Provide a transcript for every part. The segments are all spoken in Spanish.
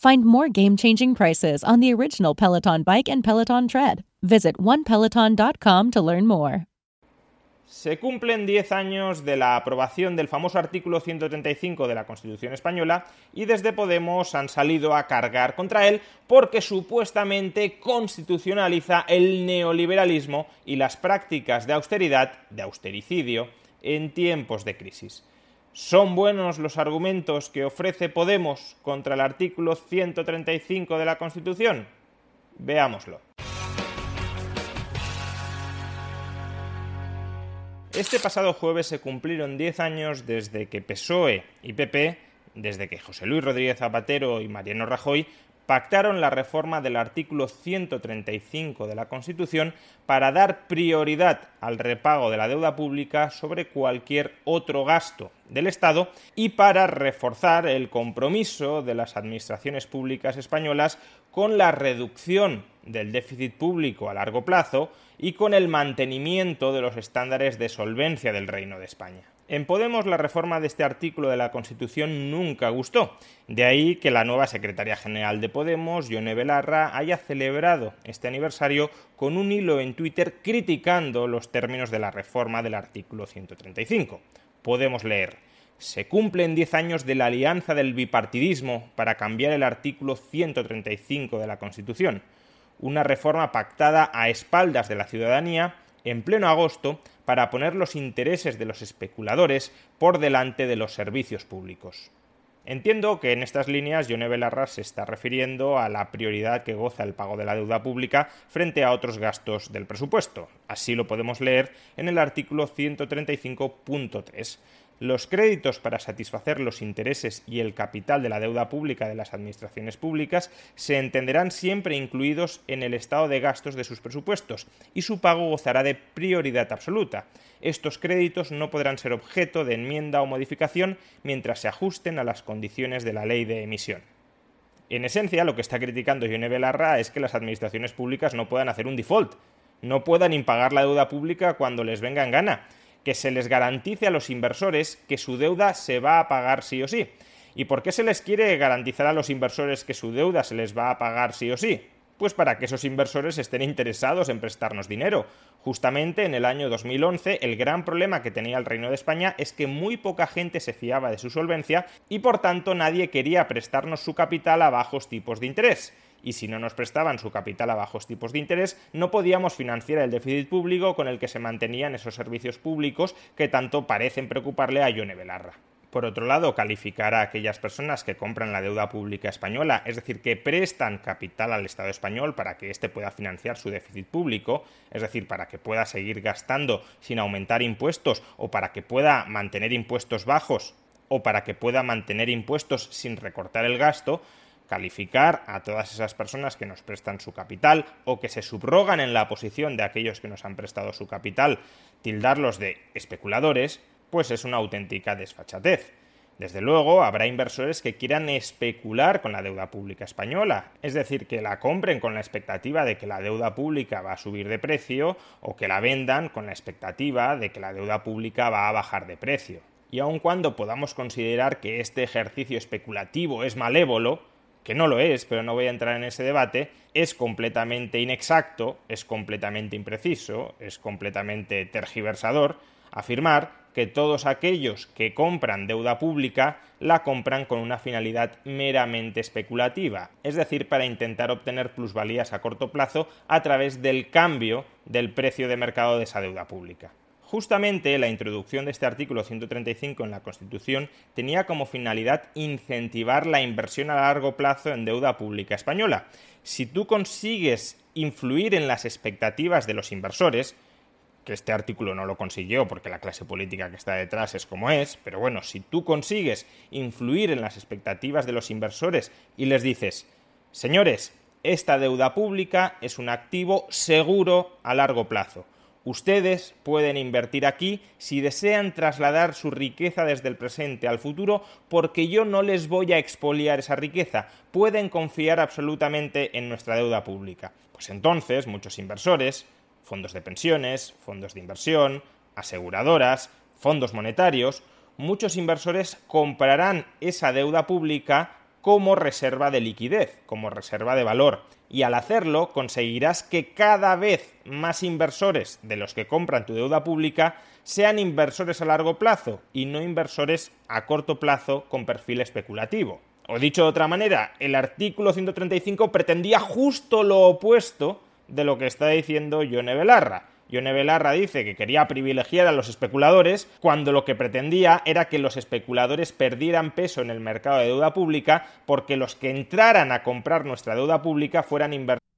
Find more game changing prices on the original Peloton Bike and Peloton Tread. Visit onepeloton.com to learn more. Se cumplen 10 años de la aprobación del famoso artículo 135 de la Constitución española y desde Podemos han salido a cargar contra él porque supuestamente constitucionaliza el neoliberalismo y las prácticas de austeridad, de austericidio, en tiempos de crisis. ¿Son buenos los argumentos que ofrece Podemos contra el artículo 135 de la Constitución? Veámoslo. Este pasado jueves se cumplieron 10 años desde que PSOE y PP, desde que José Luis Rodríguez Zapatero y Mariano Rajoy pactaron la reforma del artículo 135 de la Constitución para dar prioridad al repago de la deuda pública sobre cualquier otro gasto del Estado y para reforzar el compromiso de las administraciones públicas españolas con la reducción del déficit público a largo plazo y con el mantenimiento de los estándares de solvencia del Reino de España. En Podemos la reforma de este artículo de la Constitución nunca gustó. De ahí que la nueva secretaria general de Podemos, Yone Belarra, haya celebrado este aniversario con un hilo en Twitter criticando los términos de la reforma del artículo 135. Podemos leer se cumplen 10 años de la alianza del bipartidismo para cambiar el artículo 135 de la Constitución una reforma pactada a espaldas de la ciudadanía en pleno agosto para poner los intereses de los especuladores por delante de los servicios públicos. Entiendo que en estas líneas Yone Belarra se está refiriendo a la prioridad que goza el pago de la deuda pública frente a otros gastos del presupuesto. Así lo podemos leer en el artículo 135.3 los créditos para satisfacer los intereses y el capital de la deuda pública de las administraciones públicas se entenderán siempre incluidos en el estado de gastos de sus presupuestos y su pago gozará de prioridad absoluta. Estos créditos no podrán ser objeto de enmienda o modificación mientras se ajusten a las condiciones de la ley de emisión. En esencia, lo que está criticando Yone Belarra es que las administraciones públicas no puedan hacer un default, no puedan impagar la deuda pública cuando les venga en gana, que se les garantice a los inversores que su deuda se va a pagar sí o sí. ¿Y por qué se les quiere garantizar a los inversores que su deuda se les va a pagar sí o sí? Pues para que esos inversores estén interesados en prestarnos dinero. Justamente en el año 2011 el gran problema que tenía el Reino de España es que muy poca gente se fiaba de su solvencia y por tanto nadie quería prestarnos su capital a bajos tipos de interés y si no nos prestaban su capital a bajos tipos de interés, no podíamos financiar el déficit público con el que se mantenían esos servicios públicos que tanto parecen preocuparle a Yone Belarra. Por otro lado, calificar a aquellas personas que compran la deuda pública española, es decir, que prestan capital al Estado español para que éste pueda financiar su déficit público, es decir, para que pueda seguir gastando sin aumentar impuestos o para que pueda mantener impuestos bajos o para que pueda mantener impuestos sin recortar el gasto, calificar a todas esas personas que nos prestan su capital o que se subrogan en la posición de aquellos que nos han prestado su capital, tildarlos de especuladores, pues es una auténtica desfachatez. Desde luego, habrá inversores que quieran especular con la deuda pública española, es decir, que la compren con la expectativa de que la deuda pública va a subir de precio o que la vendan con la expectativa de que la deuda pública va a bajar de precio. Y aun cuando podamos considerar que este ejercicio especulativo es malévolo, que no lo es, pero no voy a entrar en ese debate, es completamente inexacto, es completamente impreciso, es completamente tergiversador, afirmar que todos aquellos que compran deuda pública la compran con una finalidad meramente especulativa, es decir, para intentar obtener plusvalías a corto plazo a través del cambio del precio de mercado de esa deuda pública. Justamente la introducción de este artículo 135 en la Constitución tenía como finalidad incentivar la inversión a largo plazo en deuda pública española. Si tú consigues influir en las expectativas de los inversores, que este artículo no lo consiguió porque la clase política que está detrás es como es, pero bueno, si tú consigues influir en las expectativas de los inversores y les dices, señores, esta deuda pública es un activo seguro a largo plazo. Ustedes pueden invertir aquí si desean trasladar su riqueza desde el presente al futuro porque yo no les voy a expoliar esa riqueza. Pueden confiar absolutamente en nuestra deuda pública. Pues entonces muchos inversores fondos de pensiones, fondos de inversión, aseguradoras, fondos monetarios, muchos inversores comprarán esa deuda pública como reserva de liquidez, como reserva de valor. Y al hacerlo conseguirás que cada vez más inversores de los que compran tu deuda pública sean inversores a largo plazo y no inversores a corto plazo con perfil especulativo. O dicho de otra manera, el artículo 135 pretendía justo lo opuesto de lo que está diciendo Yone Belarra. Yone Belarra dice que quería privilegiar a los especuladores cuando lo que pretendía era que los especuladores perdieran peso en el mercado de deuda pública porque los que entraran a comprar nuestra deuda pública fueran inversores.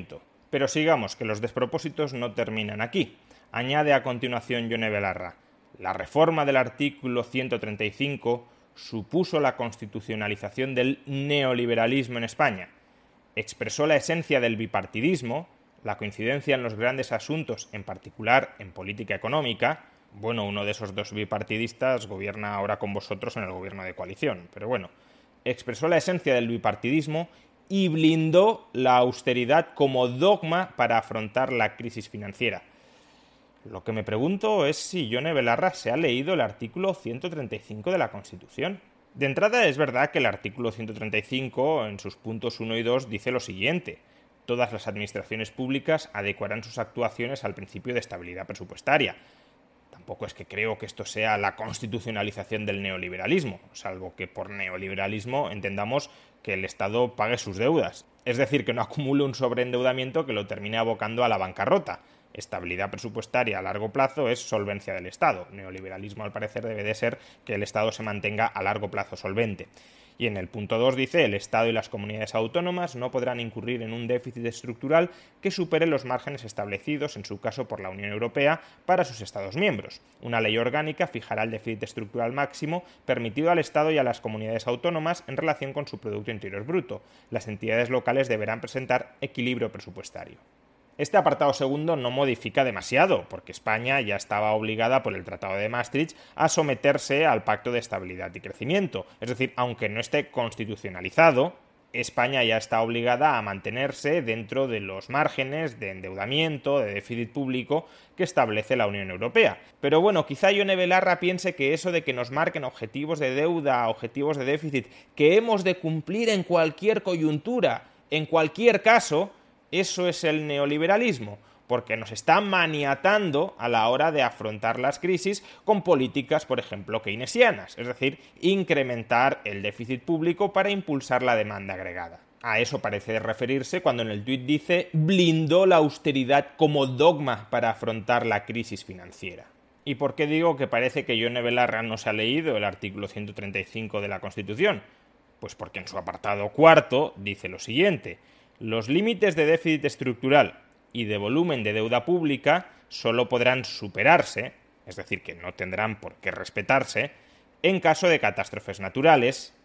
Pero sigamos, que los despropósitos no terminan aquí. Añade a continuación Yone Belarra. La reforma del artículo 135 supuso la constitucionalización del neoliberalismo en España. Expresó la esencia del bipartidismo, la coincidencia en los grandes asuntos, en particular en política económica, Bueno, uno de esos dos bipartidistas gobierna ahora con vosotros en el gobierno de coalición, pero bueno, expresó la esencia del bipartidismo y blindó la austeridad como dogma para afrontar la crisis financiera. Lo que me pregunto es si Yone Belarra se ha leído el artículo 135 de la Constitución. De entrada es verdad que el artículo 135, en sus puntos 1 y 2, dice lo siguiente. Todas las administraciones públicas adecuarán sus actuaciones al principio de estabilidad presupuestaria. Tampoco es que creo que esto sea la constitucionalización del neoliberalismo, salvo que por neoliberalismo entendamos que el Estado pague sus deudas. Es decir, que no acumule un sobreendeudamiento que lo termine abocando a la bancarrota. Estabilidad presupuestaria a largo plazo es solvencia del Estado. Neoliberalismo, al parecer, debe de ser que el Estado se mantenga a largo plazo solvente. Y en el punto 2 dice, el Estado y las comunidades autónomas no podrán incurrir en un déficit estructural que supere los márgenes establecidos, en su caso por la Unión Europea, para sus Estados miembros. Una ley orgánica fijará el déficit estructural máximo permitido al Estado y a las comunidades autónomas en relación con su Producto Interior Bruto. Las entidades locales deberán presentar equilibrio presupuestario. Este apartado segundo no modifica demasiado, porque España ya estaba obligada por el Tratado de Maastricht a someterse al Pacto de Estabilidad y Crecimiento. Es decir, aunque no esté constitucionalizado, España ya está obligada a mantenerse dentro de los márgenes de endeudamiento, de déficit público que establece la Unión Europea. Pero bueno, quizá Yone Belarra piense que eso de que nos marquen objetivos de deuda, objetivos de déficit, que hemos de cumplir en cualquier coyuntura, en cualquier caso, eso es el neoliberalismo, porque nos está maniatando a la hora de afrontar las crisis con políticas, por ejemplo, keynesianas, es decir, incrementar el déficit público para impulsar la demanda agregada. A eso parece referirse cuando en el tuit dice blindó la austeridad como dogma para afrontar la crisis financiera. ¿Y por qué digo que parece que Yone Belarra no se ha leído el artículo 135 de la Constitución? Pues porque en su apartado cuarto dice lo siguiente los límites de déficit estructural y de volumen de deuda pública solo podrán superarse, es decir, que no tendrán por qué respetarse, en caso de catástrofes naturales,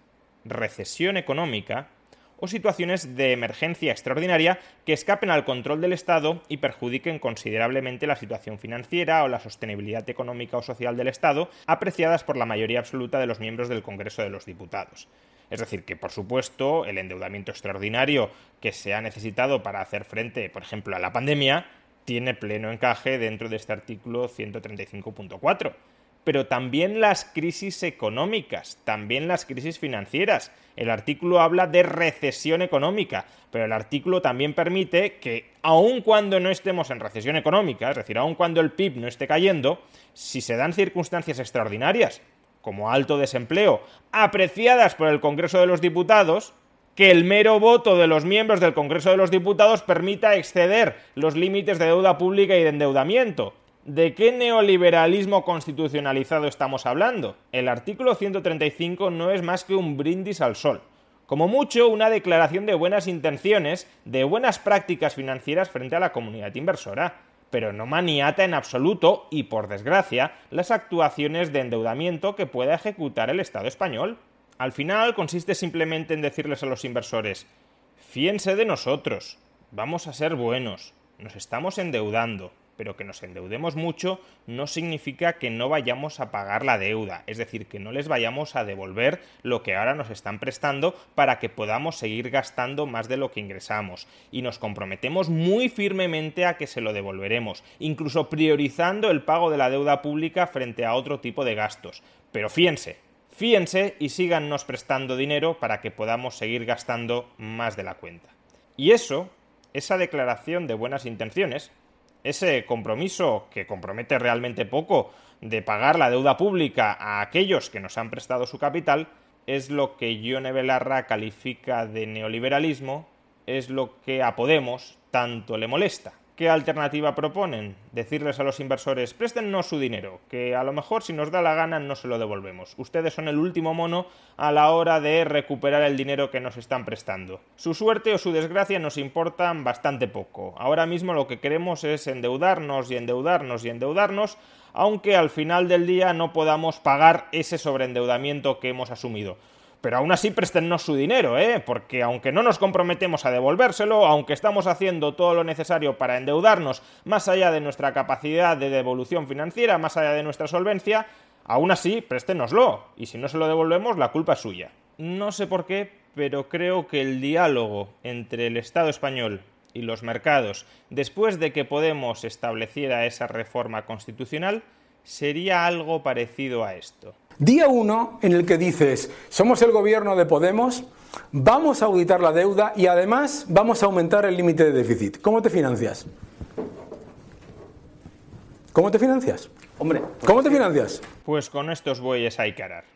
recesión económica o situaciones de emergencia extraordinaria que escapen al control del Estado y perjudiquen considerablemente la situación financiera o la sostenibilidad económica o social del Estado, apreciadas por la mayoría absoluta de los miembros del Congreso de los Diputados. Es decir, que por supuesto el endeudamiento extraordinario que se ha necesitado para hacer frente, por ejemplo, a la pandemia, tiene pleno encaje dentro de este artículo 135.4. Pero también las crisis económicas, también las crisis financieras. El artículo habla de recesión económica, pero el artículo también permite que, aun cuando no estemos en recesión económica, es decir, aun cuando el PIB no esté cayendo, si se dan circunstancias extraordinarias, como alto desempleo, apreciadas por el Congreso de los Diputados, que el mero voto de los miembros del Congreso de los Diputados permita exceder los límites de deuda pública y de endeudamiento. ¿De qué neoliberalismo constitucionalizado estamos hablando? El artículo 135 no es más que un brindis al sol. Como mucho, una declaración de buenas intenciones, de buenas prácticas financieras frente a la comunidad inversora pero no maniata en absoluto y, por desgracia, las actuaciones de endeudamiento que pueda ejecutar el Estado español. Al final consiste simplemente en decirles a los inversores fíense de nosotros, vamos a ser buenos, nos estamos endeudando, pero que nos endeudemos mucho no significa que no vayamos a pagar la deuda, es decir, que no les vayamos a devolver lo que ahora nos están prestando para que podamos seguir gastando más de lo que ingresamos. Y nos comprometemos muy firmemente a que se lo devolveremos, incluso priorizando el pago de la deuda pública frente a otro tipo de gastos. Pero fíjense, fíjense y síganos prestando dinero para que podamos seguir gastando más de la cuenta. Y eso, esa declaración de buenas intenciones, ese compromiso, que compromete realmente poco, de pagar la deuda pública a aquellos que nos han prestado su capital, es lo que Ione Belarra califica de neoliberalismo, es lo que a Podemos tanto le molesta. ¿Qué alternativa proponen? Decirles a los inversores, préstennos su dinero, que a lo mejor si nos da la gana no se lo devolvemos. Ustedes son el último mono a la hora de recuperar el dinero que nos están prestando. Su suerte o su desgracia nos importan bastante poco. Ahora mismo lo que queremos es endeudarnos y endeudarnos y endeudarnos, aunque al final del día no podamos pagar ese sobreendeudamiento que hemos asumido. Pero aún así préstennos su dinero, ¿eh? Porque aunque no nos comprometemos a devolvérselo, aunque estamos haciendo todo lo necesario para endeudarnos más allá de nuestra capacidad de devolución financiera, más allá de nuestra solvencia, aún así préstenoslo. Y si no se lo devolvemos, la culpa es suya. No sé por qué, pero creo que el diálogo entre el Estado español y los mercados, después de que Podemos estableciera esa reforma constitucional, sería algo parecido a esto. Día uno en el que dices, somos el gobierno de Podemos, vamos a auditar la deuda y además vamos a aumentar el límite de déficit. ¿Cómo te financias? ¿Cómo te financias? Hombre, ¿cómo te financias? Pues con estos bueyes hay que arar.